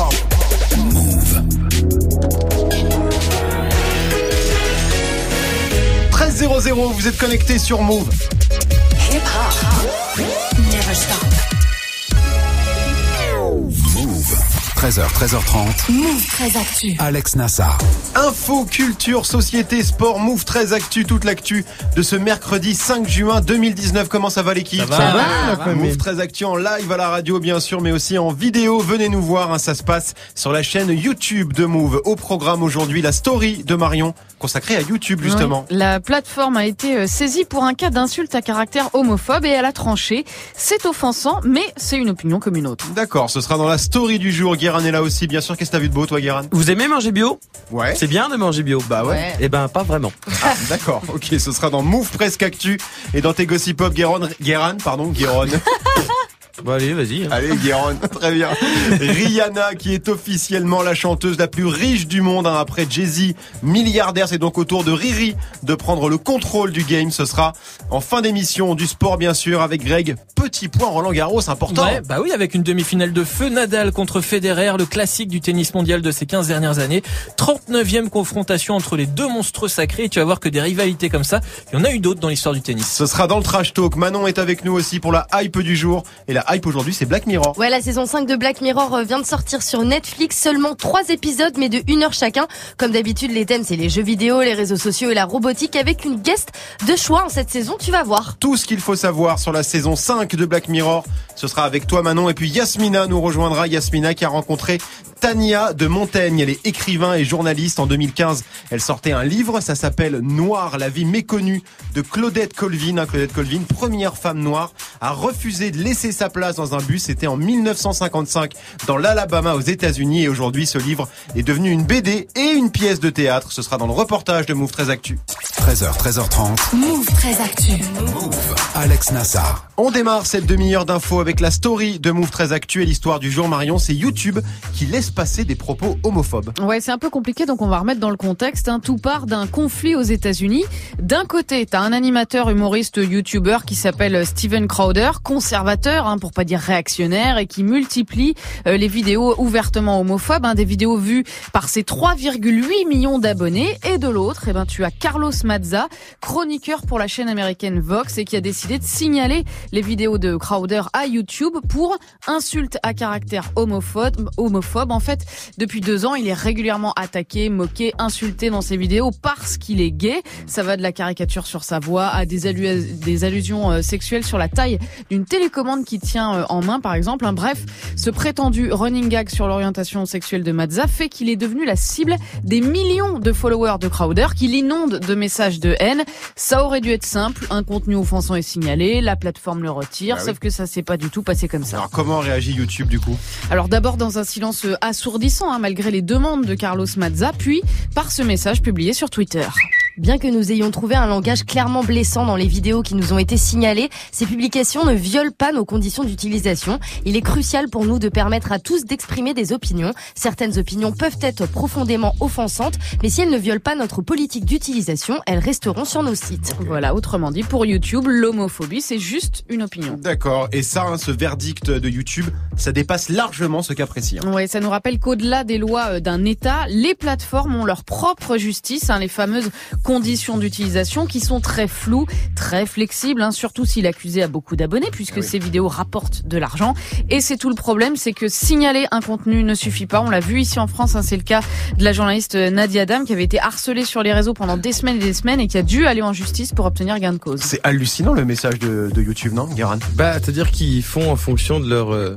hip-hop. Move. 13 vous êtes connecté sur Move. Hip hop. Never stop. 13h, 13h30. Move très actu. Alex Nassar. Info, culture, société, sport, Move 13 actu, toute l'actu de ce mercredi 5 juin 2019. Comment ça va l'équipe Ça va, Ça va, la Move 13 actu en live à la radio bien sûr, mais aussi en vidéo. Venez nous voir, hein, ça se passe sur la chaîne YouTube de Move. Au programme aujourd'hui, la story de Marion consacrée à YouTube justement. Oui, la plateforme a été euh, saisie pour un cas d'insulte à caractère homophobe et elle a tranché. C'est offensant, mais c'est une opinion comme une autre. D'accord, ce sera dans la story du jour. Guéran est là aussi, bien sûr. Qu'est-ce que t'as vu de beau, toi, Guéran Vous aimez manger bio? Ouais. C'est bien de manger bio Bah ouais. Eh ben pas vraiment. Ah, d'accord. Ok, ce sera dans Move Presque Actu et dans tes Gossip Pop, Guéran, Guéran, pardon, Guéron. Bon allez, vas-y. Allez, Guéron, très bien. Rihanna, qui est officiellement la chanteuse la plus riche du monde, hein, après Jay-Z, milliardaire. C'est donc au tour de Riri de prendre le contrôle du game. Ce sera en fin d'émission du sport, bien sûr, avec Greg. Petit point Roland Garros, important. Ouais, bah oui, avec une demi-finale de feu Nadal contre Federer, le classique du tennis mondial de ces 15 dernières années. 39e confrontation entre les deux monstres sacrés. Et tu vas voir que des rivalités comme ça, il y en a eu d'autres dans l'histoire du tennis. Ce sera dans le trash talk. Manon est avec nous aussi pour la hype du jour. Et la hype aujourd'hui, c'est Black Mirror. Ouais, la saison 5 de Black Mirror euh, vient de sortir sur Netflix. Seulement trois épisodes, mais de une heure chacun. Comme d'habitude, les thèmes, c'est les jeux vidéo, les réseaux sociaux et la robotique avec une guest de choix en cette saison. Tu vas voir. Tout ce qu'il faut savoir sur la saison 5 de Black Mirror, ce sera avec toi Manon. Et puis Yasmina nous rejoindra. Yasmina qui a rencontré Tania de Montaigne. Elle est écrivain et journaliste. En 2015, elle sortait un livre. Ça s'appelle Noir, la vie méconnue de Claudette Colvin. Hein, Claudette Colvin, première femme noire, a refusé de laisser sa place dans un bus. C'était en 1955 dans l'Alabama aux États-Unis. Et aujourd'hui, ce livre est devenu une BD et une pièce de théâtre. Ce sera dans le reportage de Move 13 Actu. 13h, 13h30. Move très actu. Move. Alex Nassar. On démarre cette demi-heure d'infos avec la story de Move très actuelle. L'histoire du jour, Marion, c'est YouTube qui laisse passer des propos homophobes. Ouais, c'est un peu compliqué, donc on va remettre dans le contexte. Hein. Tout part d'un conflit aux États-Unis. D'un côté, t'as un animateur humoriste YouTuber qui s'appelle Steven Crowder, conservateur, hein, pour pas dire réactionnaire, et qui multiplie euh, les vidéos ouvertement homophobes, hein, des vidéos vues par ses 3,8 millions d'abonnés. Et de l'autre, eh ben, tu as Carlos Mazza, chroniqueur pour la chaîne américaine Vox, et qui a décidé de signaler les vidéos de Crowder à YouTube pour insulte à caractère homophobe. homophobe. En fait, depuis deux ans, il est régulièrement attaqué, moqué, insulté dans ses vidéos parce qu'il est gay. Ça va de la caricature sur sa voix à des, allu- des allusions euh, sexuelles sur la taille d'une télécommande qui tient euh, en main, par exemple. Hein, Bref, ce prétendu running gag sur l'orientation sexuelle de Mazza fait qu'il est devenu la cible des millions de followers de Crowder qui l'inondent de messages de haine. Ça aurait dû être simple, un contenu offensant est signalé, la plateforme le retire, Bah oui. sauf que ça s'est pas du tout passé comme ça. Alors comment réagit YouTube du coup Alors d'abord dans un silence assourdissant, hein, malgré les demandes de Carlos Mazza, puis par ce message publié sur Twitter. Bien que nous ayons trouvé un langage clairement blessant dans les vidéos qui nous ont été signalées, ces publications ne violent pas nos conditions d'utilisation. Il est crucial pour nous de permettre à tous d'exprimer des opinions. Certaines opinions peuvent être profondément offensantes, mais si elles ne violent pas notre politique d'utilisation, elles resteront sur nos sites. Voilà, autrement dit, pour YouTube, l'homophobie, c'est juste une opinion. D'accord. Et ça, hein, ce verdict de YouTube, ça dépasse largement ce cas précis. hein. Ouais, ça nous rappelle qu'au-delà des lois euh, d'un État, les plateformes ont leur propre justice, hein, les fameuses conditions d'utilisation qui sont très floues, très flexibles, hein, surtout si l'accusé a beaucoup d'abonnés, puisque Ah oui. ces vidéos rapportent de l'argent. Et c'est tout le problème, c'est que signaler un contenu ne suffit pas. On l'a vu ici en France, hein, c'est le cas de la journaliste euh, Nadia Dam qui avait été harcelée sur les réseaux pendant des semaines et des semaines et qui a dû aller en justice pour obtenir gain de cause. C'est hallucinant le message de, de YouTube, non, Guéran Bah, c'est-à-dire qu'ils font en fonction de leur euh,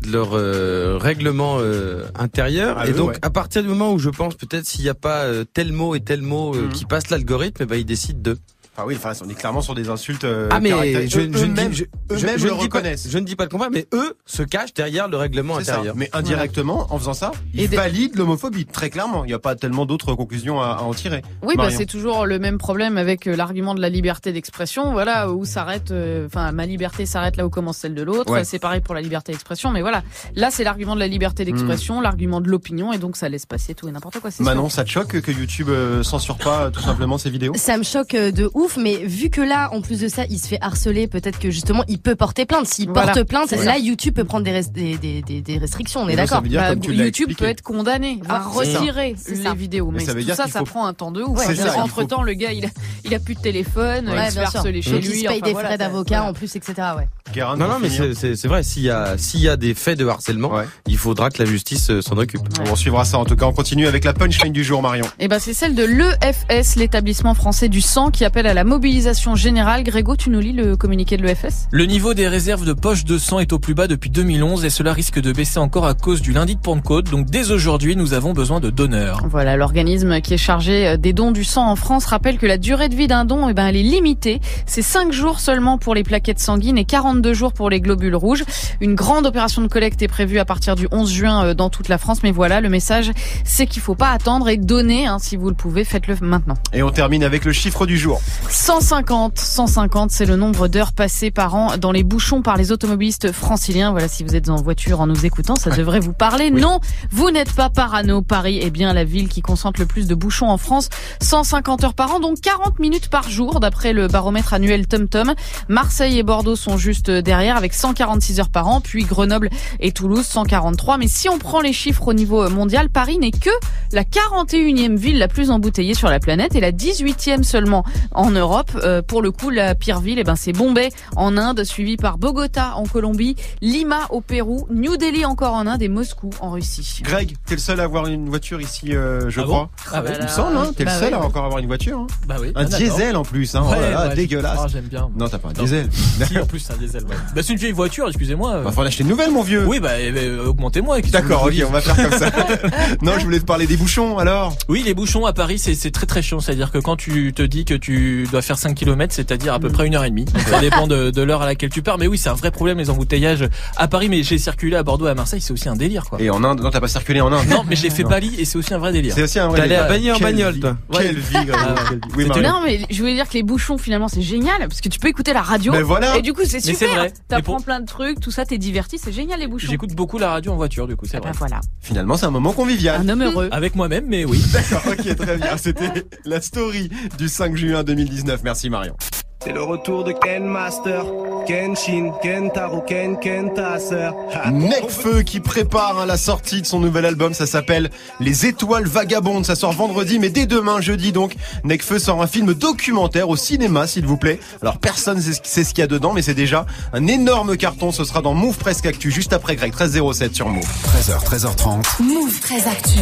de leur euh, règlement euh, intérieur Ah, et donc ouais. à partir du moment où je pense peut-être s'il n'y a pas euh, tel mot et tel mot euh, Mhm. qui passe l'algorithme, eh ben ils décident de. Ah oui, enfin, on est clairement sur des insultes. euh, ah mais je, je, ne dis, je, je- eux-mêmes je le ne dis pas, reconnaissent. je ne dis pas le contraire, mais eux se cachent derrière le règlement ça. intérieur. Mais indirectement, en faisant ça, ils des- valident l'homophobie, très clairement. Il n'y a pas tellement d'autres conclusions à, à en tirer. Oui, bah, c'est toujours le même problème avec euh, l'argument de la liberté d'expression. Voilà, où s'arrête, euh, enfin, ma liberté s'arrête là où commence celle de l'autre. Ouais. C'est pareil pour la liberté d'expression. Mais voilà, là, c'est l'argument de la liberté d'expression, l'argument de l'opinion, et donc ça laisse passer tout et n'importe quoi. c'est Manon, ça te choque que YouTube euh, censure pas tout simplement ces vidéos? Ça me choque de ouf ouf, mais vu que là, en plus de ça, il se fait harceler, peut-être que justement, il peut porter plainte. S'il Voilà, porte plainte, là, YouTube peut prendre des, res- des, des, des, des restrictions, on est d'accord Bah, YouTube expliqué. peut être condamné, Ah, ça. retirer les ça. vidéos. Mais Mais, ça veut tout dire ça, faut- prend un temps de ouf. C'est ça, Entre temps, le gars, il a, il a plus de téléphone, Ouais, il se fait harceler chez Donc, lui. il se paye des frais d'avocat en plus, etc. Ouais. Non, non, mais c'est- vrai. S'il y a, s'il y a des faits de harcèlement, Ouais. il faudra que la justice euh, s'en occupe. On suivra ça en tout cas. On continue avec la punchline du jour, Marion. Eh ben, c'est celle de l'EFS, l'établissement français du sang, qui appelle à la mobilisation générale. Grégo, tu nous lis le communiqué de l'EFS Le niveau des réserves de poches de sang est au plus bas depuis 2011 et cela risque de baisser encore à cause du lundi de Pentecôte. Donc dès aujourd'hui, nous avons besoin de donneurs. Voilà, l'organisme qui est chargé euh, des dons du sang en France rappelle que la durée de vie d'un don, eh ben, elle est limitée. C'est 5 jours seulement pour les plaquettes sanguines et 42 jours pour les globules rouges. Une grande opération de collecte est prévue à partir du 11 juin euh, dans toute la France. Mais voilà, le message, c'est qu'il faut pas attendre et donner. hein, si vous le pouvez, faites-le maintenant. Et on termine avec le chiffre du jour. 150, 150, c'est le nombre d'heures passées par an dans les bouchons par les automobilistes franciliens. Voilà, si vous êtes en voiture en nous écoutant, ça devrait vous parler. Non, vous n'êtes pas parano. Paris est bien la ville qui concentre le plus de bouchons en France. 150 heures par an, donc 40 minutes par jour, d'après le baromètre annuel TomTom. Marseille et Bordeaux sont juste derrière avec 146 heures par an, puis Grenoble et Toulouse 143. Mais si on prend les chiffres au niveau mondial, Paris n'est que la 41e ville la plus embouteillée sur la planète et la 18e seulement en Europe. Euh, pour le coup, la pire ville, eh ben, c'est Bombay en Inde, suivi par Bogota en Colombie, Lima au Pérou, New Delhi encore en Inde et Moscou en Russie. Greg, t'es le seul à avoir une voiture ici, euh, je Ah bon crois. Ah ouais. Il me semble, hein. T'es Bah le seul ouais, à ouais. encore avoir une voiture. hein. Bah oui. Un Ah, diesel en plus, hein. oh là Ouais, là, ouais, dégueulasse. Ah, j'aime bien. Non, t'as pas un Non. diesel. Si, en plus, c'est un diesel. ouais. Bah, c'est une vieille voiture, excusez-moi. Bah, faut en acheter une nouvelle, mon vieux. Oui, bah, eh ben, augmentez-moi. qu'est-ce que D'accord, ok, on va faire comme ça. non, je voulais te parler des bouchons, alors. Oui, les bouchons à Paris, c'est c'est très très chiant. C'est-à-dire que quand tu te dis que tu dois faire 5 km, c'est-à-dire à peu près une heure et demie. Ça dépend de, de l'heure à laquelle tu pars. Mais oui, c'est un vrai problème les embouteillages à Paris. Mais j'ai circulé à Bordeaux et à Marseille, c'est aussi un délire, quoi. Et en Inde, non, t'as pas circulé en Inde. Non, mais je l'ai fait Bali et c'est aussi un vrai délire. C'est aussi un vrai T'es allé débat. à Bagny en bagnole, toi. Quelle vie, Greg. Ah ouais. Quelle vie. Oui. Non, mais je voulais dire que les bouchons, finalement, c'est génial parce que tu peux écouter la radio. Ben voilà. Et du coup, c'est Mais super. vrai. T'apprends Mais pour- plein de trucs, tout ça, t'es diverti, c'est génial les bouchons. J'écoute beaucoup la radio en voiture, du coup, c'est Ah vrai. ben voilà, Finalement, c'est un moment convivial. un homme heureux. Avec moi-même, mais oui. ok, très bien. C'était la story du 5 juin 2019. Merci Marion. C'est le retour de Ken Master, Kenshin, Kentaro, Ken, Kenta, sœur. Necfeu qui prépare hein, la sortie de son nouvel album, ça s'appelle Les Étoiles Vagabondes, ça sort vendredi, mais dès demain, jeudi donc, Necfeu sort un film documentaire au cinéma, s'il vous plaît. Alors personne sait ce sait ce qu'il y a dedans, mais c'est déjà un énorme carton, ce sera dans Move Presque Actu, juste après Greg, 1307 sur Move. 13h, 13h30. Move très actu.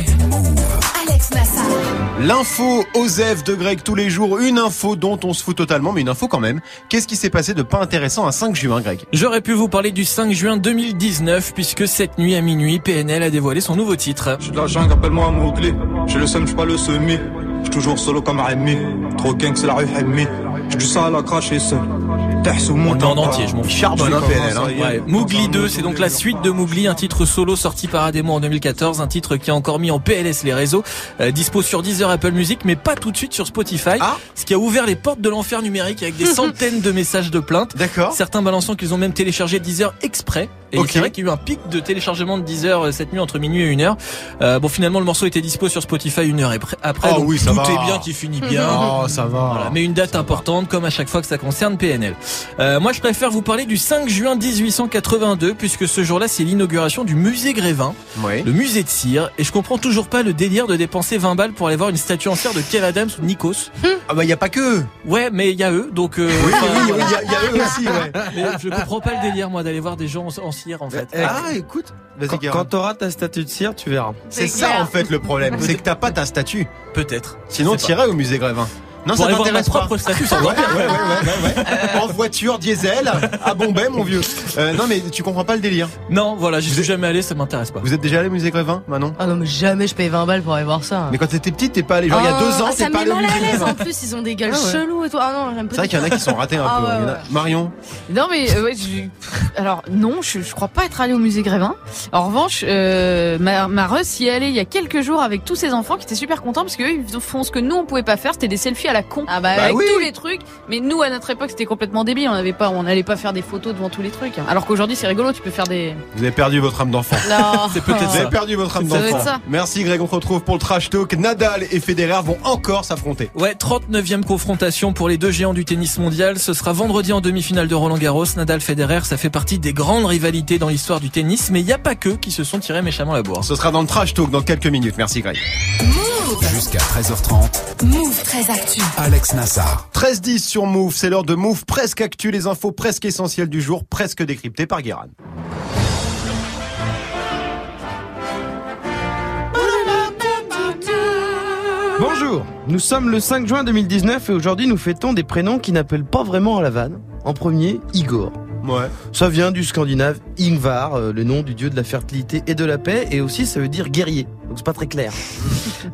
Alex Nassar. L'info Osef de Greg tous les jours, une info dont on se fout totalement, mais une info quand même. Qu'est-ce qui s'est passé de pas intéressant un 5 juin, Greg J'aurais pu vous parler du 5 juin 2019 puisque cette nuit à minuit, PNL a dévoilé son nouveau titre. J'suis de la jungle, appelle-moi Mowgli. J'ai le seum, j'suis pas le semi. J'suis toujours solo comme Rémi. Trop gang, c'est la rue Rémi. J'suis du sang à la cracher seul. Terre sous mon On le met en entier, je m'en fiche. Charbonne, hein, PNL. Hein. Ouais, Mougli 2, c'est donc la suite de Mougli, un titre solo sorti par Ademo en 2014, un titre qui a encore mis en PLS les réseaux, euh, dispo sur Deezer, Apple Music, mais pas tout de suite sur Spotify, Ah. ce qui a ouvert les portes de l'enfer numérique avec des centaines de messages de plaintes. D'accord. Certains balançant qu'ils ont même téléchargé Deezer exprès. Et c'est vrai qu'il y a eu un pic de téléchargement de Deezer euh, cette nuit entre minuit et une heure. Euh, bon, finalement, le morceau était dispo sur Spotify une heure après. Oh donc oui, ça tout va. est bien qui finit bien. Oh, ça va. Voilà, mais une date importante, comme à chaque fois que ça concerne PNL. Euh, moi, je préfère vous parler du 5 juin 1882, puisque ce jour-là, c'est l'inauguration du musée Grévin, le musée de cire, et je comprends toujours pas le délire de dépenser 20 balles pour aller voir une statue en cire de Kev Adams ou Nikos. Ah bah y a pas que. Ouais, mais il y a eux, donc. euh, Oui, enfin, oui, voilà. il y, a- il y a eux aussi, ouais. Mais je comprends pas le délire, moi, d'aller voir des gens en, en cire, en fait. Eh, Ah, écoute, Quand, quand t'auras ta statue de cire, tu verras. C'est ça clair. en fait le problème, c'est que t'as pas ta statue. Peut-être. Sinon, t'irais au musée Grévin. Non, ça t'intéresse pas. propre statue, ça Ouais, va ouais, ouais, ouais, ouais, ouais. En voiture diesel, à Bombay, mon vieux. Euh, non, mais tu comprends pas le délire. Non, voilà, j'y suis jamais allé, ça m'intéresse pas. Vous êtes déjà allé au musée Grévin, Manon? Ah non, mais jamais je paye 20 balles pour aller voir ça. Mais quand t'étais petite, t'es pas allé. Genre, il y a Oh, deux ans, ah, t'es ça pas allé met au mal à musée l'aise Grévin. en plus, ils ont des gueules Ah ouais. chelous et tout. Ah non, j'aime pas C'est vrai qu'il y en a qui sont ratés un Ah peu. Marion, Non mais euh, ouais, je- alors non, je, je crois pas être allée au musée Grévin. En revanche, euh, ma, ma Russ y est allée il y a quelques jours avec tous ses enfants qui étaient super contents parce qu'eux ils font ce que nous on pouvait pas faire, c'était des selfies à la con, Ah bah, avec oui. tous les trucs. Mais nous, à notre époque, c'était complètement débile. On n'avait pas, on n'allait pas faire des photos devant tous les trucs. Alors qu'aujourd'hui, c'est rigolo. Tu peux faire des. Vous avez perdu votre âme d'enfant. Non. C'est peut-être Vous avez ça. perdu votre âme Ça doit être d'enfant. ça. Merci Greg, on se retrouve pour le trash talk. Nadal et Federer vont encore s'affronter. Ouais, 39e confrontation pour les deux géants du tennis mondial. Ce sera vendredi en demi-finale de Roland Garros. Nadal Federer, ça fait partie des grandes rivalités dans l'histoire du tennis, mais il n'y a pas que qui se sont tirés méchamment la bourre. Ce sera dans le trash talk dans quelques minutes. Merci Greg. Jusqu'à 13h30, Move très actu. Alex Nassar. 13-10 sur Move, c'est l'heure de Move presque actu, les infos presque essentielles du jour, presque décryptées par Guéran. Bonjour, nous sommes le 5 juin 2019 et aujourd'hui nous fêtons des prénoms qui n'appellent pas vraiment à la vanne. En premier, Igor. Ouais. Ça vient du scandinave Ingvar, euh, le nom du dieu de la fertilité et de la paix, et aussi ça veut dire guerrier. Donc c'est pas très clair.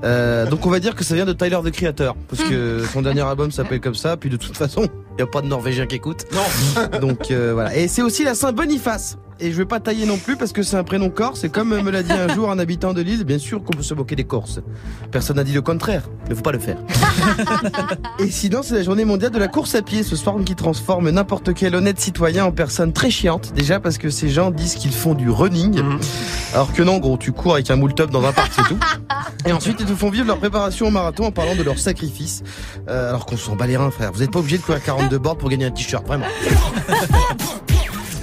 Euh, donc on va dire que ça vient de Tyler the Creator, parce que son dernier album s'appelle comme ça, puis de toute façon, il y a pas de Norvégien qui écoute. Non. Donc euh, voilà. Et c'est aussi la Saint Boniface. Et je vais pas tailler non plus parce que c'est un prénom corse. Et comme me l'a dit un jour un habitant de l'île, bien sûr qu'on peut se moquer des Corses. Personne n'a dit le contraire. Ne faut pas le faire. et sinon, c'est la journée mondiale de la course à pied, ce sport qui transforme n'importe quel honnête citoyen en personne très chiante. Déjà parce que ces gens disent qu'ils font du running. Mhm. Alors que non, gros, tu cours avec un moule top dans un parc, c'est tout. Et ensuite, ils te font vivre leur préparation au marathon en parlant de leur sacrifice. Euh, alors qu'on s'en bat les reins, frère. Vous n'êtes pas obligé de courir 42 bords pour gagner un t-shirt, vraiment.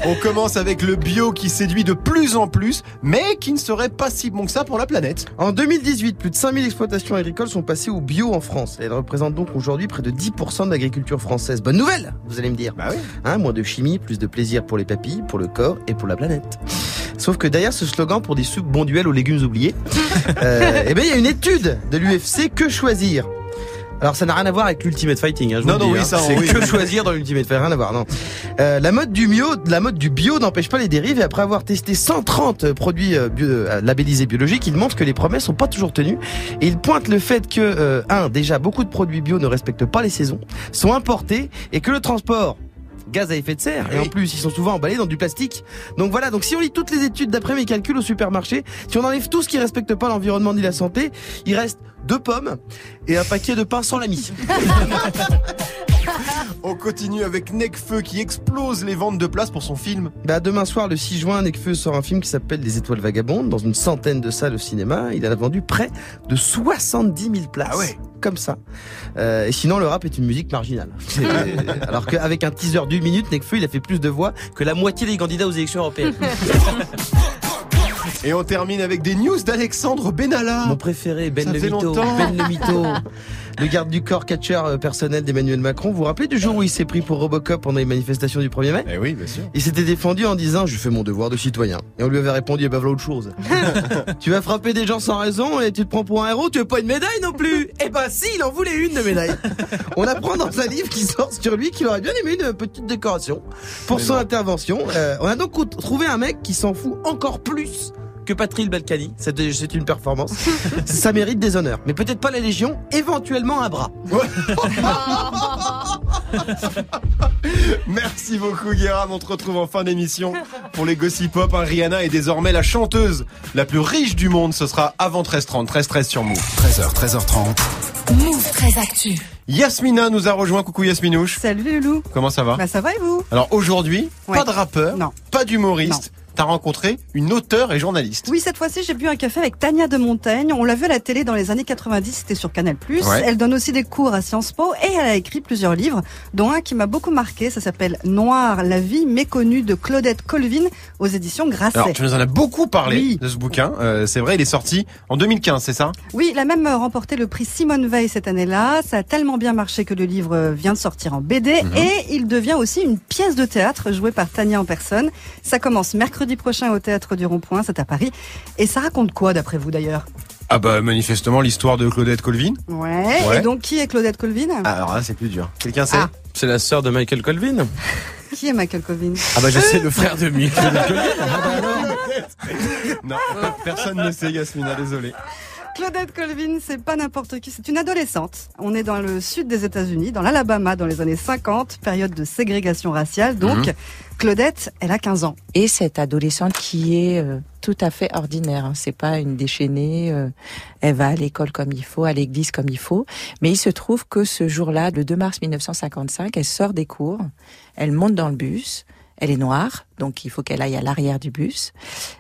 On commence avec le bio qui séduit de plus en plus, mais qui ne serait pas si bon que ça pour la planète. En 2018, plus de 5000 exploitations agricoles sont passées au bio en France. Elles représentent donc aujourd'hui près de 10% de l'agriculture française. Bonne nouvelle, vous allez me dire. Bah oui. Hein, moins de chimie, plus de plaisir pour les papilles, pour le corps et pour la planète. Sauf que derrière ce slogan pour des soupes bon duel aux légumes oubliés, euh, eh ben il y a une étude de l'UFC Que choisir? Alors ça n'a rien à voir avec l'Ultimate Fighting, hein, je vous Non, le non, dis, oui, hein. ça, c'est oui, que choisir dans l'Ultimate Fighting, rien à voir, non. Euh, la mode du bio, la mode du bio n'empêche pas les dérives et après avoir testé 130 produits euh, bio- euh, labellisés biologiques, il montre que les promesses sont pas toujours tenues et il pointe le fait que euh, un déjà beaucoup de produits bio ne respectent pas les saisons, sont importés et que le transport gaz à effet de serre et en plus ils sont souvent emballés dans du plastique. Donc voilà, donc si on lit toutes les études d'après mes calculs au supermarché, si on enlève tout ce qui respecte pas l'environnement ni la santé, il reste deux pommes et un paquet de pain sans la mie. On continue avec Necfeu qui explose les ventes de places pour son film. Bah demain soir, le 6 juin, Nekfeu sort un film qui s'appelle Les Étoiles Vagabondes dans une centaine de salles au cinéma. Il en a vendu près de 70 000 places. Ah ouais. Comme ça. Euh, et sinon, le rap est une musique marginale. Alors qu'avec un teaser d'une minute, Nekfeu, il a fait plus de voix que la moitié des candidats aux élections européennes. Et on termine avec des news d'Alexandre Benalla. Mon préféré, Ben Ça le. Ben le Mytho. Le garde du corps catcheur euh, personnel d'Emmanuel Macron. Vous vous rappelez du jour où il s'est pris pour Robocop pendant les manifestations du 1er mai Eh oui, bien sûr. Il s'était défendu en disant je fais mon devoir de citoyen. Et on lui avait répondu eh ben voilà autre chose. tu vas frapper des gens sans raison et tu te prends pour un héros, tu veux pas une médaille non plus Eh ben si, il en voulait une de médaille. on apprend dans un livre qui sort sur lui qu'il aurait bien aimé une petite décoration pour Mais son non. intervention. Euh, on a donc trouvé un mec qui s'en fout encore plus que Patrick Balkany. C'est une performance. Ça mérite des honneurs. Mais peut-être pas la Légion, éventuellement un bras. Merci beaucoup Guéram, on te retrouve en fin d'émission pour les Gossip Pop. hein. Rihanna est désormais la chanteuse la plus riche du monde. Ce sera avant 13h30, 13h13 sur Move. 13h, 13h30. Move très actu. Yasmina nous a rejoint. Coucou Yasminouche. Salut les loups. Comment ça va Bah ça va et vous Alors aujourd'hui, Ouais. pas de rappeur, Non. pas d'humoriste. T'as rencontré une auteure et journaliste. Oui, cette fois-ci, j'ai bu un café avec Tania de Montaigne. On l'a vu à la télé dans les années 90, c'était sur Canal+. Ouais. Elle donne aussi des cours à Sciences Po et elle a écrit plusieurs livres, dont un qui m'a beaucoup marqué. Ça s'appelle Noir, la vie méconnue de Claudette Colvin aux éditions Grasset. Alors tu nous en as beaucoup parlé Oui. de ce bouquin. Euh, c'est vrai, il est sorti en 2015, c'est ça? Oui, il a même remporté le prix Simone Veil cette année-là. Ça a tellement bien marché que le livre vient de sortir en BD Mhm. et il devient aussi une pièce de théâtre jouée par Tania en personne. Ça commence mercredi prochain au théâtre du Rond-Point, c'est à Paris. Et ça raconte quoi d'après vous d'ailleurs? Ah bah manifestement l'histoire de Claudette Colvin. ouais. Ouais. Et donc qui est Claudette Colvin? Alors là c'est plus dur. Quelqu'un sait? Ah. C'est la sœur de Michael Colvin. Qui est Michael Colvin? Ah bah je sais, le frère de Michael Colvin. Non, personne ne sait Yasmina, désolé. Claudette Colvin, c'est pas n'importe qui, c'est une adolescente. On est dans le sud des États-Unis, dans l'Alabama, dans les années 50, période de ségrégation raciale. Donc, Mhm. Claudette, elle a 15 ans. Et cette adolescente qui est euh, tout à fait ordinaire, hein. c'est pas une déchaînée, euh, elle va à l'école comme il faut, à l'église comme il faut, mais il se trouve que ce jour-là, le 2 mars 1955, elle sort des cours, elle monte dans le bus, elle est noire, donc il faut qu'elle aille à l'arrière du bus.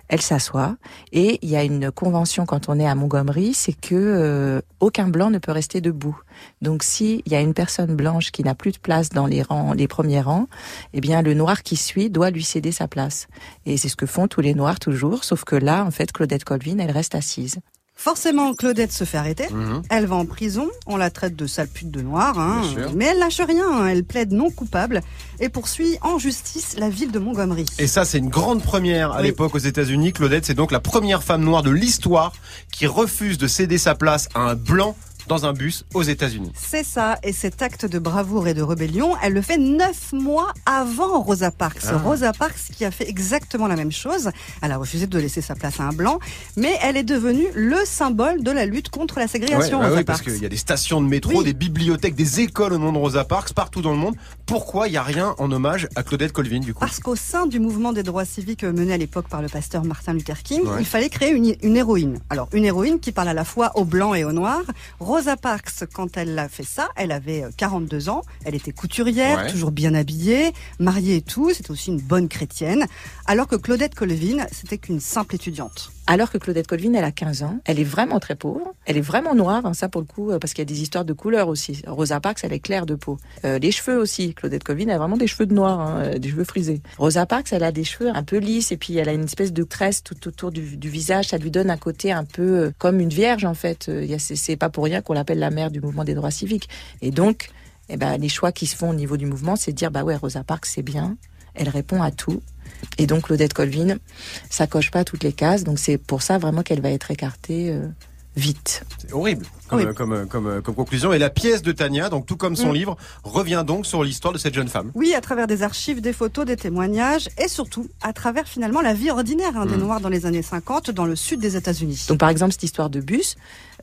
Elle s'assoit et il y a une convention quand on est à Montgomery, c'est que euh, aucun blanc ne peut rester debout. Donc si il y a une personne blanche qui n'a plus de place dans les rangs, les premiers rangs, eh bien le noir qui suit doit lui céder sa place. Et c'est ce que font tous les noirs toujours, sauf que là, en fait, Claudette Colvin, elle reste assise. Forcément, Claudette se fait arrêter. Mhm. Elle va en prison. On la traite de sale pute de noir. Hein. Mais elle lâche rien. hein. Elle plaide non coupable et poursuit en justice la ville de Montgomery. Et ça, c'est une grande première à Oui. l'époque aux États-Unis. Claudette, c'est donc la première femme noire de l'histoire qui refuse de céder sa place à un blanc dans un bus aux États-Unis. C'est ça, et cet acte de bravoure et de rébellion, elle le fait neuf mois avant Rosa Parks. Ah. Rosa Parks qui a fait exactement la même chose. Elle a refusé de laisser sa place à un blanc, mais elle est devenue le symbole de la lutte contre la ségrégation, Ouais, bah Rosa oui, parce qu'il y a des stations de métro, Oui. des bibliothèques, des écoles au nom de Rosa Parks partout dans le monde. Pourquoi il n'y a rien en hommage à Claudette Colvin du coup? Parce qu'au sein du mouvement des droits civiques mené à l'époque par le pasteur Martin Luther King, Ouais. il fallait créer une, une héroïne. Alors, une héroïne qui parle à la fois aux blancs et aux noirs. Rosa Parks, quand elle a fait ça, elle avait euh, 42 ans, elle était couturière, Ouais. toujours bien habillée, mariée et tout, c'était aussi une bonne chrétienne. Alors que Claudette Colvin, c'était qu'une simple étudiante. Alors que Claudette Colvin, elle a 15 ans, elle est vraiment très pauvre, elle est vraiment noire, hein, ça pour le coup, euh, parce qu'il y a des histoires de couleurs aussi. Rosa Parks, elle est claire de peau. Euh, les cheveux aussi, Claudette Colvin a vraiment des cheveux de noir, hein, euh, des cheveux frisés. Rosa Parks, elle a des cheveux un peu lisses et puis elle a une espèce de tresse tout autour du, visage, ça lui donne un côté un peu comme une vierge en fait. C'est pas pour rien qu'on l'appelle la mère du mouvement des droits civiques. Et donc, eh ben, les choix qui se font au niveau du mouvement, c'est de dire bah ouais, Rosa Parks, c'est bien, elle répond à tout. Et donc Claudette Colvin, ça coche pas toutes les cases, donc c'est pour ça vraiment qu'elle va être écartée euh, vite. C'est horrible comme, Oui. comme, comme, comme conclusion. Et la pièce de Tania, donc tout comme son Mm. livre, revient donc sur l'histoire de cette jeune femme. Oui, à travers des archives, des photos, des témoignages, et surtout à travers finalement la vie ordinaire hein, des Mm. Noirs dans les années 50 dans le sud des États-Unis. Donc par exemple cette histoire de bus,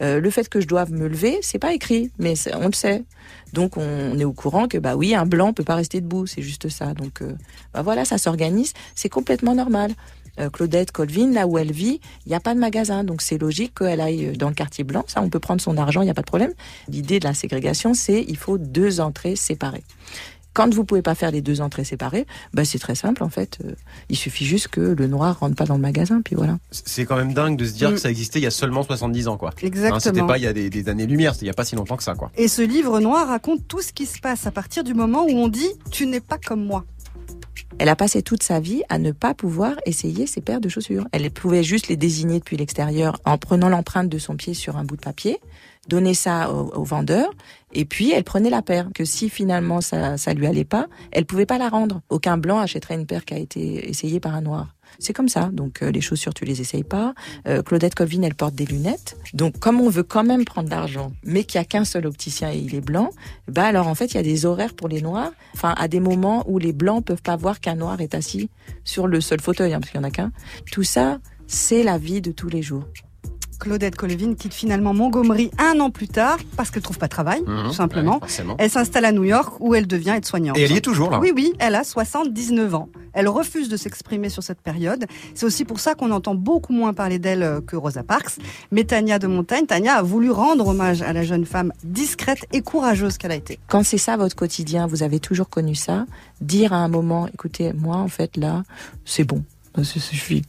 euh, le fait que je doive me lever, c'est pas écrit, mais on le sait. Donc on est au courant que bah oui, un blanc peut pas rester debout, c'est juste ça. Donc euh, bah voilà, ça s'organise, c'est complètement normal. Euh, Claudette Colvin, là où elle vit, il n'y a pas de magasin, donc c'est logique qu'elle aille dans le quartier blanc. Ça, on peut prendre son argent, il n'y a pas de problème. L'idée de la ségrégation, c'est il faut deux entrées séparées. Quand vous pouvez pas faire les deux entrées séparées, bah c'est très simple en fait. Euh, il suffit juste que le noir rentre pas dans le magasin, puis voilà. C'est quand même dingue de se dire Mm. que ça existait il y a seulement 70 ans, quoi. Hein, Exactement. C'était pas il y a des, des années-lumière, il y a pas si longtemps que ça, quoi. Et ce livre noir raconte tout ce qui se passe à partir du moment où on dit tu n'es pas comme moi. Elle a passé toute sa vie à ne pas pouvoir essayer ses paires de chaussures. Elle pouvait juste les désigner depuis l'extérieur en prenant l'empreinte de son pied sur un bout de papier, donner ça au, vendeur, et puis elle prenait la paire. Que si finalement ça, ça lui allait pas, elle pouvait pas la rendre. Aucun blanc achèterait une paire qui a été essayée par un noir. C'est comme ça. Donc euh, les chaussures, tu les essayes pas. Euh, Claudette Colvin, elle porte des lunettes. Donc comme on veut quand même prendre l'argent, mais qu'il y a qu'un seul opticien et il est blanc, bah alors en fait il y a des horaires pour les noirs. Enfin à des moments où les blancs peuvent pas voir qu'un noir est assis sur le seul fauteuil, hein, parce qu'il y en a qu'un. Tout ça, c'est la vie de tous les jours. Claudette Colvin quitte finalement Montgomery un an plus tard parce qu'elle trouve pas de travail, Mhm. tout simplement. Ouais. Elle s'installe à New York où elle devient aide-soignante. Et elle y est toujours, là. Oui, oui, elle a 79 ans. Elle refuse de s'exprimer sur cette période. C'est aussi pour ça qu'on entend beaucoup moins parler d'elle euh, que Rosa Parks. Mais Tania de Montagne, Tania a voulu rendre hommage à la jeune femme discrète et courageuse qu'elle a été. Quand c'est ça votre quotidien, vous avez toujours connu ça, dire à un moment, écoutez, moi en fait là, c'est bon, ça suffit.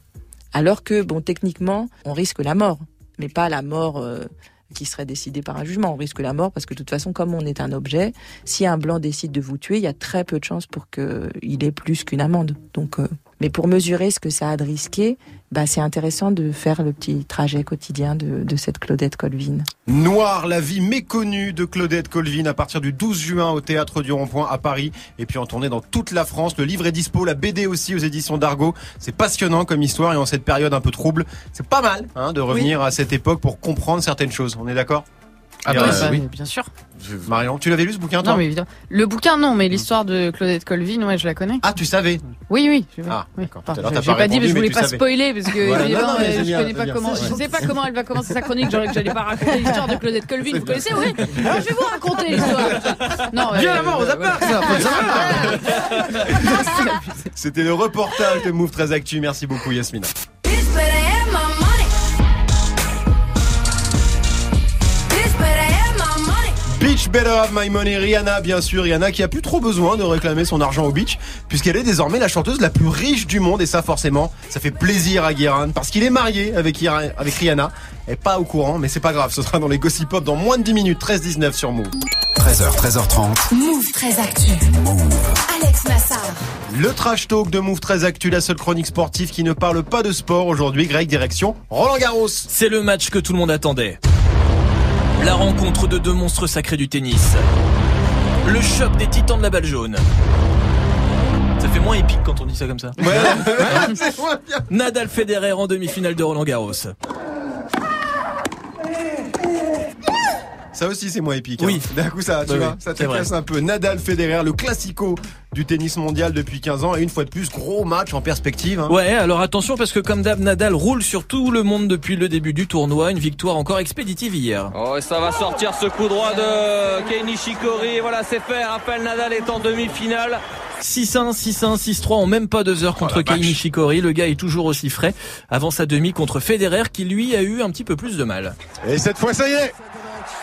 Alors que, bon, techniquement, on risque la mort, mais pas la mort euh, qui serait décidée par un jugement. On risque la mort parce que de toute façon, comme on est un objet, si un blanc décide de vous tuer, il y a très peu de chances pour qu'il ait plus qu'une amende. Donc, euh, mais pour mesurer ce que ça a de risqué, bah, c'est intéressant de faire le petit trajet quotidien de, de cette Claudette Colvin. Noir, la vie méconnue de Claudette Colvin à partir du 12 juin au Théâtre du Rond-Point à Paris et puis en tournée dans toute la France. Le livre est dispo, la BD aussi aux éditions d'Argo. C'est passionnant comme histoire et en cette période un peu trouble, c'est pas mal hein, de revenir à cette époque pour comprendre certaines choses. On est d'accord? Ah bah, euh, bah, oui. bien sûr. Marion, tu l'avais lu ce bouquin toi Non, mais évidemment. Le bouquin, non, mais l'histoire de Claudette Colvin, ouais, je la connais. Ah, tu savais Oui, oui. je- Ah, oui. d'accord. Enfin, J'ai pas pas dit, mais je voulais pas savais. spoiler parce que Voilà. évidemment, Non, non, mais euh, je bien, connais pas bien. comment. Je sais pas comment elle va commencer sa chronique. Genre que j'allais pas raconter l'histoire de Claudette Colvin. Vous connaissez, oui Alors je vais vous raconter l'histoire. Non, Bien euh, avant, aux euh, apparts. C'était le reportage de Move 13 Actu. Merci beaucoup Yasmina. Beach Better Have My Money, Rihanna bien sûr, Rihanna qui a plus trop besoin de réclamer son argent au beach puisqu'elle est désormais la chanteuse la plus riche du monde et ça forcément ça fait plaisir à Guérin parce qu'il est marié avec, Ira- avec Rihanna, elle est pas au courant mais c'est pas grave, ce sera dans les Gossip Pop dans moins de 10 minutes, 13-19 sur Move. 13h, 13h30. Move très actu. Alex Nassar. Le trash talk de Move 13 Actu, la seule chronique sportive qui ne parle pas de sport aujourd'hui, Greg direction Roland Garros. C'est le match que tout le monde attendait. La rencontre de deux monstres sacrés du tennis. Le choc des titans de la balle jaune. Ça fait moins épique quand on dit ça comme ça. C'est moins bien. Nadal Federer en demi-finale de Roland Garros. Ça aussi c'est moins épique. Oui. Hein. D'un coup ça, tu Oui, vois, oui, ça te casse un peu. Nadal Federer, le classico du tennis mondial depuis 15 ans et une fois de plus gros match en perspective. hein. Ouais, alors attention parce que comme d'hab, Nadal roule sur tout le monde depuis le début du tournoi. Une victoire encore expéditive hier. Oh, et ça va sortir ce coup droit de Kei Nishikori. Voilà, c'est fait. Rappel, Nadal est en demi-finale. 6-1, 6-1, 6-3 en même pas deux heures contre Oh Kei. Nishikori. Le gars est toujours aussi frais. Avant sa demi contre Federer qui lui a eu un petit peu plus de mal. Et cette fois, ça y est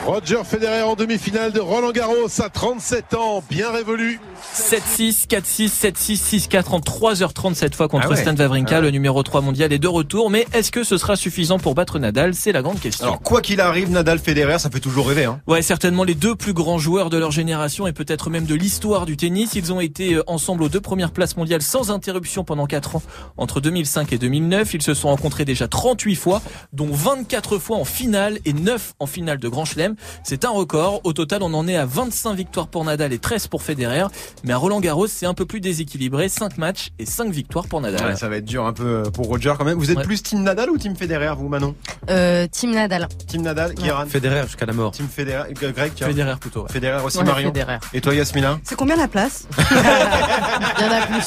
Roger Federer en demi-finale de Roland Garros à 37 ans, bien révolu. 7-6, 4-6, 7-6, 6-4 en 3h30 cette fois contre Ah ouais. Stan Wawrinka, Ah ouais. le numéro 3 mondial est de retour. Mais est-ce que ce sera suffisant pour battre Nadal? C'est la grande question. Alors quoi qu'il arrive, Nadal Federer, ça fait toujours rêver. Hein. Ouais, certainement les deux plus grands joueurs de leur génération et peut-être même de l'histoire du tennis. Ils ont été euh, ensemble aux deux premières places mondiales sans interruption pendant 4 ans entre 2005 et 2009. Ils se sont rencontrés déjà 38 fois, dont 24 fois en finale et 9 en finale de Grand Chelem. C'est un record. Au total, on en est à 25 victoires pour Nadal et 13 pour Federer. Mais à Roland Garros, c'est un peu plus déséquilibré. 5 matchs et 5 victoires pour Nadal. Ouais, ça va être dur un peu pour Roger quand même. Vous êtes Ouais. plus Team Nadal ou Team Federer, vous Manon Euh, Team Nadal. Team Nadal, Guérin Federer jusqu'à la mort. Team Federer, G- Greg. Federer plutôt. ouais. Federer aussi, Ouais, Marion. Federer. Et toi, Yasmina C'est combien la place Il y en a plus.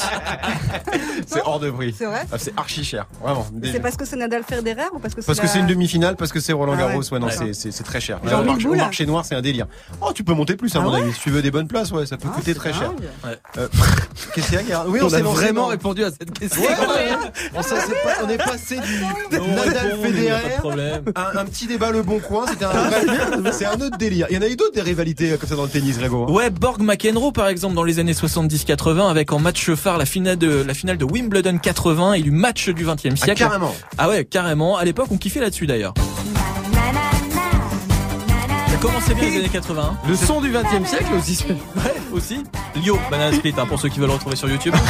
C'est hors de prix. C'est vrai Ah, c'est archi cher, vraiment. C'est parce que c'est Nadal Federer ou parce que c'est Parce que c'est une demi-finale, parce que c'est Roland Ah Garros, ouais. ouais, non, Ouais. c'est- très cher. Genre marché, au marché noir, c'est un délire. Oh, tu peux monter plus, à Ah mon ouais avis. Si tu veux des bonnes places, ouais, ça peut Ah, coûter très cher. Ouais. Euh, Qu'est-ce qu'il y a, Oui, On, s'est a vraiment répondu à cette question. Ouais, ouais. On, s'est- c'est pas- on est passé du Nadal Bon, Federer à un petit débat Le Bon Coin. C'était un, c'est un autre délire. Il y en a eu d'autres des rivalités euh, comme ça dans le tennis, Grégo. hein. Ouais, Borg McEnroe par exemple dans les années 70-80 avec en match phare la finale de la finale de Wimbledon 80 et du match du 20e Ah, siècle. carrément. Ah ouais, carrément. À l'époque, on kiffait là-dessus d'ailleurs. Ça commençait bien les années 80. Le son du 20 e siècle aussi. Ouais, aussi. Lio, Banana Split, hein, pour ceux qui veulent le retrouver sur YouTube.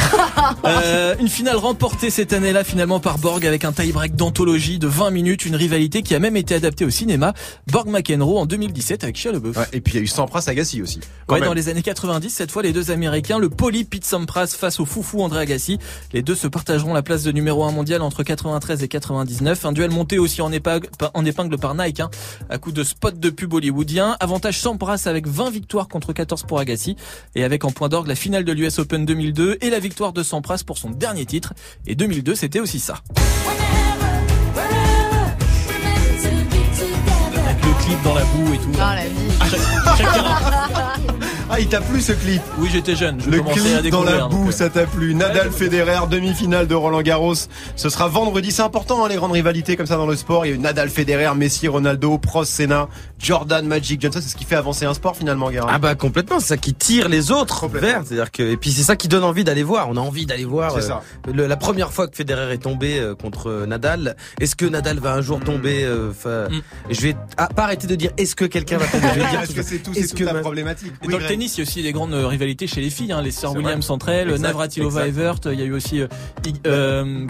Euh, une finale remportée cette année-là finalement par Borg avec un tie-break d'anthologie de 20 minutes, une rivalité qui a même été adaptée au cinéma. Borg McEnroe en 2017 avec Shia LaBeouf. Ouais, et puis il y a eu Sampras Agassi aussi. Ouais, même. dans les années 90, cette fois, les deux Américains, le Poli Pete Sampras face au foufou André Agassi. Les deux se partageront la place de numéro 1 mondial entre 93 et 99. Un duel monté aussi en épingle, en épingle par Nike, hein, à coup de spot de pub hollywoodien. Avantage Sampras avec 20 victoires contre 14 pour Agassi. Et avec en point d'orgue la finale de l'US Open 2002 et la victoire de Sampras pour son dernier titre. Et 2002, c'était aussi ça. Avec le clip dans la boue et tout. Ah, la vie. Ah, il t'a plu ce clip Oui, j'étais jeune. Je Le à clip dans la boue, donc, euh, ça t'a plu. Nadal Federer, demi-finale de Roland Garros. Ce sera vendredi. C'est important, hein, les grandes rivalités comme ça dans le sport. Il y a eu Nadal Federer, Messi, Ronaldo, Prost, Senna, Jordan, Magic Johnson. C'est ce qui fait avancer un sport finalement, Guérin. Ah bah complètement, c'est ça qui tire les autres vers. C'est-à-dire que et puis c'est ça qui donne envie d'aller voir. On a envie d'aller voir. C'est euh, ça. le- la première fois que Federer est tombé euh, contre euh, Nadal, est-ce que Nadal va un jour tomber euh, enfin, Mm. Je vais ah, pas arrêter de dire est-ce que quelqu'un va tomber? Je vais dire Parce tout que c'est tout, Est-ce c'est toute que la ma- problématique. Oui. Tennis, il y a aussi des grandes euh, rivalités chez les filles. Hein. Les sœurs Williams entre elles, Navratilova exact. Evert. Il y a eu aussi euh, I- euh,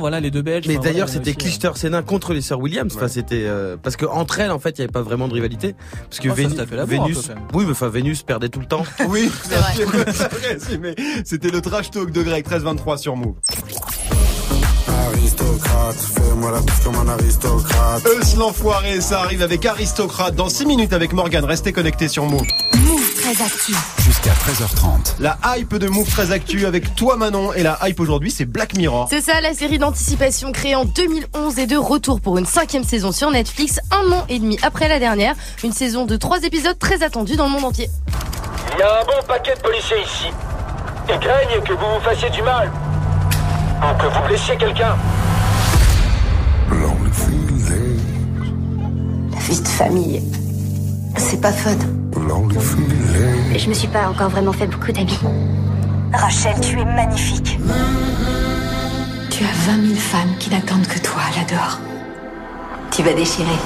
voilà les deux Belges. Mais d'ailleurs, c'était aussi, euh, contre les sœurs Williams. Enfin, c'était euh, parce que entre elles, en fait, il y avait pas vraiment de rivalité. Parce que Oh, Vénus, oui, mais enfin Vénus perdait tout le temps. Oui, C'est vrai. c'est vrai, c'est- mais C'était le trash talk de Greg 13-23 sur Move. Aristocrate, fais-moi moi la bise comme un aristocrate. Eus l'enfoiré, ça arrive avec Aristocrate dans 6 minutes avec Morgan. Restez connectés sur Move. Actu. Jusqu'à 13h30. La hype de Move très actu avec toi Manon et la hype aujourd'hui c'est Black Mirror. C'est ça, la série d'anticipation créée en 2011 et de retour pour une cinquième saison sur Netflix, un an et demi après la dernière. Une saison de trois épisodes très attendue dans le monde entier. Il y a un bon paquet de policiers ici. Ils craignent que vous vous fassiez du mal. Ou que vous blessiez quelqu'un. La vie de famille, c'est pas fun. Je me suis pas encore vraiment fait beaucoup d'amis. Rachel, tu es magnifique. Tu as 20 000 femmes qui n'attendent que toi, l'adore. Tu vas déchirer.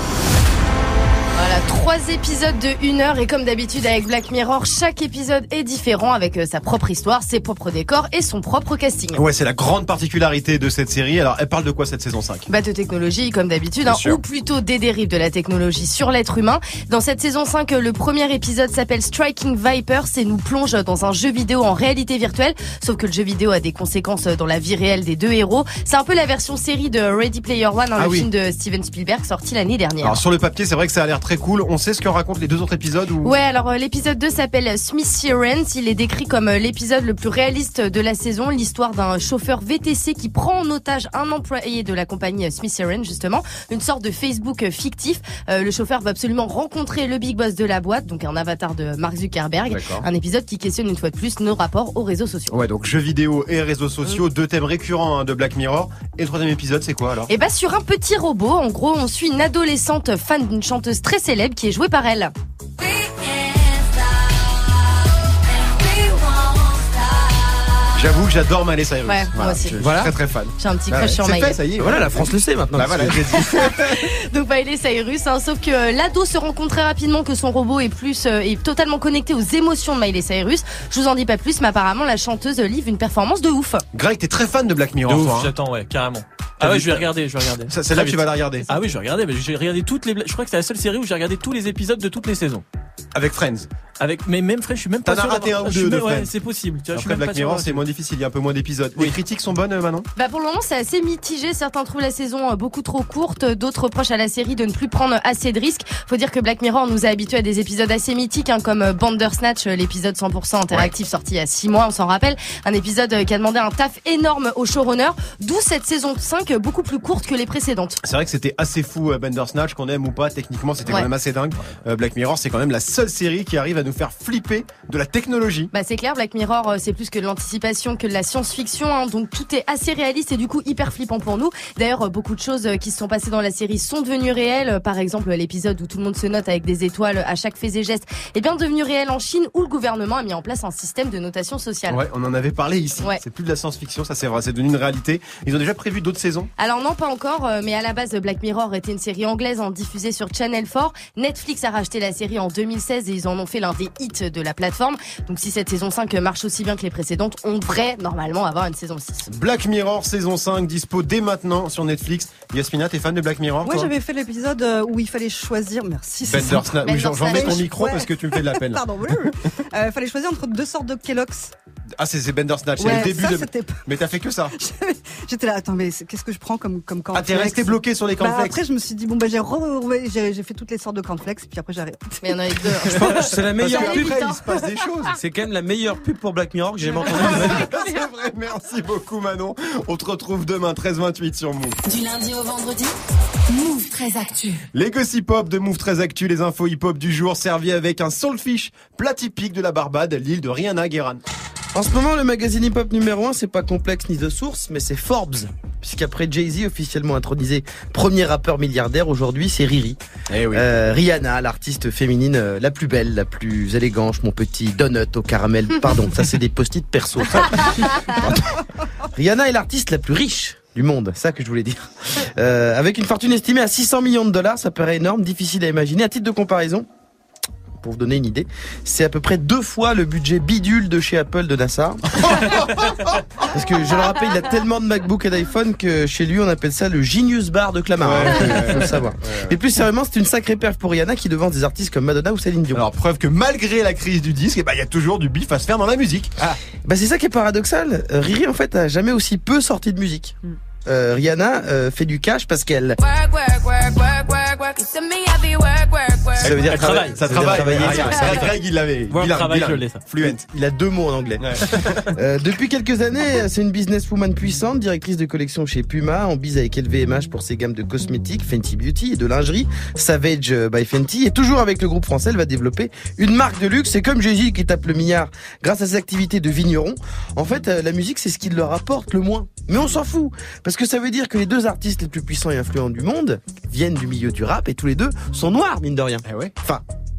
Voilà, trois épisodes de une heure et comme d'habitude avec Black Mirror, chaque épisode est différent avec euh, sa propre histoire, ses propres décors et son propre casting. Ouais, c'est la grande particularité de cette série. Alors, elle parle de quoi cette saison 5 Bah de technologie comme d'habitude, hein, ou plutôt des dérives de la technologie sur l'être humain. Dans cette saison 5, le premier épisode s'appelle Striking Vipers et nous plonge dans un jeu vidéo en réalité virtuelle, sauf que le jeu vidéo a des conséquences dans la vie réelle des deux héros. C'est un peu la version série de Ready Player One, hein, Ah le oui. film de Steven Spielberg sorti l'année dernière. Alors, sur le papier, c'est vrai que ça a l'air très cool. On sait ce que racontent les deux autres épisodes ou... Ouais, alors euh, l'épisode 2 s'appelle Smith Sirens. Il est décrit comme euh, l'épisode le plus réaliste de la saison, l'histoire d'un chauffeur VTC qui prend en otage un employé de la compagnie Smith Sirens, justement, une sorte de Facebook fictif. Euh, le chauffeur va absolument rencontrer le big boss de la boîte, donc un avatar de Mark Zuckerberg. Un épisode qui questionne une fois de plus nos rapports aux réseaux sociaux. Ouais, donc jeux vidéo et réseaux sociaux, deux thèmes récurrents hein, de Black Mirror. Et le troisième épisode, c'est quoi alors? Et bah sur un petit robot, en gros, on suit une adolescente fan d'une chanteuse très célèbre qui est jouée par elle. J'avoue que j'adore Miley Cyrus. Ouais, moi Voilà, aussi. je suis Voilà. très très fan. J'ai un petit Bah crush ouais, sur Miley. fait, ça y est. Voilà, la France le sait maintenant. Bah voilà, j'ai dit. Donc Miley Cyrus, hein, sauf que euh, l'ado se rend compte très rapidement que son robot est plus euh, est totalement connecté aux émotions de Miley Cyrus. Je vous en dis pas plus, mais apparemment la chanteuse livre une performance de ouf. Greg, t'es très fan de Black De Mirror, ouf, toi. hein. j'attends, ouais, carrément. Ah ouais, je vais regarder, je vais regarder. C'est là Très que tu vas la regarder. Ah oui, je vais regarder, mais j'ai regardé toutes les, je crois que c'est la seule série où j'ai regardé tous les épisodes de toutes les saisons. Avec Friends. Avec, mais même Friends, je suis même pas T'en as sûr raté d'avoir- un ou je suis deux de ouais, c'est possible. Tu vois, je suis Après même pas Black sûr Mirror, d'avoir c'est moins difficile, il y a un peu moins d'épisodes. Les critiques sont bonnes, euh, Manon? Bah pour le moment c'est assez mitigé. Certains trouvent la saison euh, beaucoup trop courte, d'autres reprochent à la série de ne plus prendre assez de risques. Faut dire que Black Mirror nous a habitués à des épisodes assez mythiques, hein, comme euh, Bandersnatch, euh, l'épisode 100% interactif sorti il y a 6 mois, on s'en rappelle. Un épisode euh, qui a demandé un taf énorme au showrunner, d'où cette saison 5 euh, beaucoup plus courte que les précédentes. C'est vrai que c'était assez fou, euh, Bandersnatch, qu'on aime ou pas, techniquement c'était Ouais. quand même assez dingue. Euh, Black Mirror, c'est quand même la seule série qui arrive à nous faire flipper de la technologie. Bah c'est clair, Black Mirror euh, c'est plus que de l'anticipation, que de la science-fiction, hein, donc tout est assez réaliste et du coup hyper flippant pour nous. D'ailleurs euh, beaucoup de choses euh, qui se sont passées dans la série sont devenues réelles. Par exemple l'épisode où tout le monde se note avec des étoiles à chaque fait et geste est bien devenu réel en Chine où le gouvernement a mis en place un système de notation sociale. Ouais, on en avait parlé ici. Ouais. C'est plus de la science-fiction, ça c'est vrai, c'est devenu une réalité. Ils ont déjà prévu d'autres saisons. Alors non, pas encore, mais à la base, Black Mirror était une série anglaise en diffusée sur Channel 4. Netflix a racheté la série en 2016 et ils en ont fait l'un des hits de la plateforme. Donc si cette saison 5 marche aussi bien que les précédentes, on devrait normalement avoir une saison 6. Black Mirror saison 5 dispo dès maintenant sur Netflix. Yasmina, t'es fan de Black Mirror Moi, toi j'avais fait l'épisode euh, où il fallait choisir. Merci. c'est Bandersnatch. ça. Oui, j'en- mets ton micro Ouais. parce que tu me fais de la peine. Pardon. Il fallait choisir entre deux sortes de Kellogg's. Ah, c'est c'est Bandersnatch, c'est Ouais, le début ça, de. Mais t'as fait que ça. J'étais là, attends, mais qu'est-ce que je prends comme, comme Ah, cornflakes t'es resté bloqué sur les Bah, cornflakes. Après, je me suis dit, bon, bah, j'ai re- ouais, fait toutes les sortes de cornflakes, puis après, j'arrête. Mais il y en a eu deux. Je pense que C'est la meilleure Parce pub. qu'après, il se passe des choses. C'est quand même la meilleure pub pour Black Mirror que j'ai jamais entendue. c'est vrai, merci beaucoup Manon. On te retrouve demain 13-28 sur Move. Du lundi au vendredi, Move très actu. Les gossip hop de Move très actu, les infos hip hop du jour servis avec un soulfish, plat typique de la Barbade, l'île de Rihanna Guéran. En ce moment, le magazine hip-hop numéro 1, c'est pas complexe ni de source, mais c'est Forbes. Puisqu'après Jay-Z, officiellement intronisé premier rappeur milliardaire, aujourd'hui, c'est Riri. Eh oui. Euh, Rihanna, l'artiste féminine euh, la plus belle, la plus élégante, mon petit donut au caramel. Pardon, ça c'est des post-it perso. Rihanna est l'artiste la plus riche du monde, c'est ça que je voulais dire. Euh, avec une fortune estimée à 600 millions de dollars, ça paraît énorme, difficile à imaginer. À titre de comparaison, pour vous donner une idée, c'est à peu près deux fois le budget bidule de chez Apple de Nassar. Parce que je le rappelle, il a tellement de MacBook et d'iPhone que chez lui on appelle ça le Genius Bar de Clamart. Ouais, Faut- ouais, faut le savoir. Mais plus sérieusement, c'est une sacrée perf pour Rihanna qui devance des artistes comme Madonna ou Céline Dion. Alors preuve que malgré la crise du disque, eh ben, il y a toujours du bif à se faire dans la musique. Ah. Bah c'est ça qui est paradoxal. Euh, Riri en fait a jamais aussi peu sorti de musique. euh, Rihanna euh, fait du cash parce qu'elle. Ça Ça veut dire travaille. travailler, Ah, ça. Greg, Greg, il l'avait. Travail, ça. Fluent. Il a deux mots en anglais. Euh, depuis quelques années, c'est une businesswoman puissante, directrice de collection chez Puma, en bise avec LVMH pour ses gammes de cosmétiques, Fenty Beauty et de lingerie, Savage by Fenty. Et toujours avec le groupe français, elle va développer une marque de luxe. C'est comme Jay-Z qui tape le milliard grâce à ses activités de vigneron. En fait, euh, la musique, c'est ce qui leur apporte le moins. Mais on s'en fout, parce que ça veut dire que les deux artistes les plus puissants et influents du monde viennent du milieu du rap et tous les deux sont noirs, mine de rien. Enfin, ils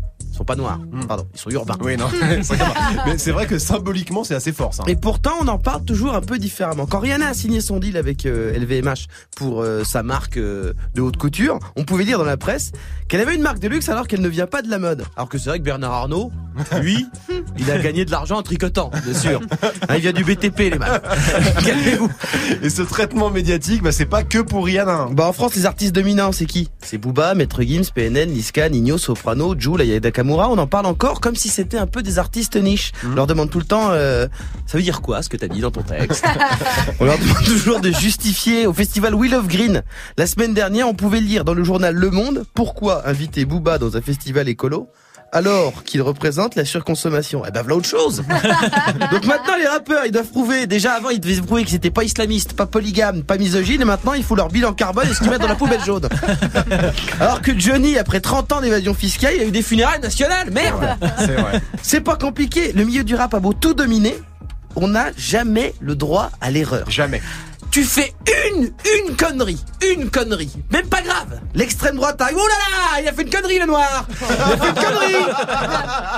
sont pas noirs, pardon, ils sont urbains. Oui, non. c'est vrai. Mais c'est vrai que symboliquement, c'est assez fort, ça. Et pourtant, on en parle toujours un peu différemment. Quand Rihanna a signé son deal avec euh, LVMH pour euh, sa marque euh, de haute couture, on pouvait lire dans la presse qu'elle avait une marque de luxe alors qu'elle ne vient pas de la mode. Alors que c'est vrai que Bernard Arnault, lui, il a gagné de l'argent en tricotant, bien sûr. Hein, il vient du BTP, les mecs. Calmez-vous. Et ce traitement médiatique, bah, c'est pas que pour Rihanna. Bah en France, les artistes dominants, c'est qui? C'est Booba, Maître Gims, PNL, Niska, Nino, Soprano, Jul, Aya Nakamura. On en parle encore comme si c'était un peu des artistes niches. On leur demande tout le temps, euh, ça veut dire quoi ce que t'as dit dans ton texte? On leur demande toujours de justifier au festival Wheel of Green. La semaine dernière, on pouvait lire dans le journal Le Monde pourquoi inviter Booba dans un festival écolo? Alors qu'il représente la surconsommation. Eh ben voilà autre chose. Donc maintenant les rappeurs ils doivent prouver, déjà avant ils devaient prouver qu'ils étaient pas islamistes, pas polygames, pas misogynes et maintenant il faut leur bilan carbone et ce qu'ils mettent dans la poubelle jaune. Alors que Johnny après 30 ans d'évasion fiscale il a eu des funérailles nationales, merde C'est vrai. C'est pas compliqué, le milieu du rap a beau tout dominer, on n'a jamais le droit à l'erreur. Jamais. Tu fais une, une connerie, une connerie, même pas grave. L'extrême droite arrive, oh là là, il a fait une connerie le noir, il a fait une connerie.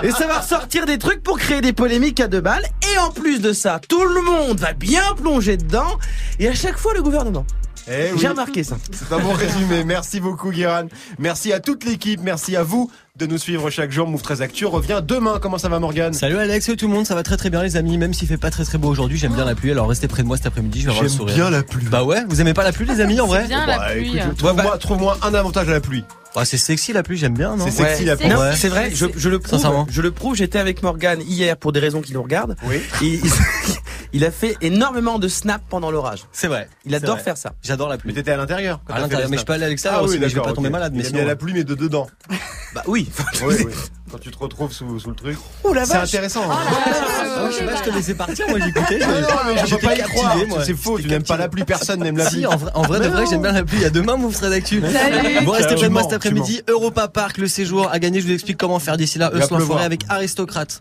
Et ça va ressortir des trucs pour créer des polémiques à deux balles. Et en plus de ça, tout le monde va bien plonger dedans. Et à chaque fois le gouvernement. Eh oui. J'ai remarqué ça. C'est un bon résumé. Merci beaucoup, Guéran. Merci à toute l'équipe. Merci à vous de nous suivre chaque jour. Move 13 Actu revient demain. Comment ça va, Morgan Salut Alex, salut tout le monde, ça va très très bien les amis, même s'il fait pas très très beau aujourd'hui, j'aime bien la pluie, alors restez près de moi cet après-midi, je vais avoir le J'aime sourire. bien la pluie. Bah ouais, vous aimez pas la pluie les amis en vrai? Bien la Bah, pluie. écoute, Trouve-moi trouve-moi un avantage à la pluie. Ah, c'est sexy la pluie, j'aime bien, non? C'est sexy la pluie. Non, Ouais. c'est vrai, je, je le prouve. Sincèrement. Je le prouve. J'étais avec Morgan hier pour des raisons qui nous regardent. Oui. Et il, a fait énormément de snaps pendant l'orage. C'est vrai. Il c'est adore vrai. faire ça. J'adore la Mais pluie. t'étais à l'intérieur. quand À l'intérieur, mais je peux aller à snaps. l'extérieur Ah aussi, oui, mais je vais pas tomber malade, mais Il aime sinon. bien la pluie, mais de dedans. Bah oui. Oui, oui. Quand tu te retrouves sous, sous le truc. Oh la C'est vache. intéressant. hein. Ah, je sais pas, je te laissais partir, moi j'écoutais. Ah non, mais je peux pas y croire. C'est faux, tu n'aimes pas la pluie, personne n'aime la pluie. Si, en vrai, en vrai de Mais vrai, j'aime bien la pluie. Il y a demain, vous serez d'actu. Bon, restez près de moi cet après-midi. Europa Park, le séjour à gagner. Je vous explique comment faire d'ici là. Pleuvoir. Forêt avec Aristocrate.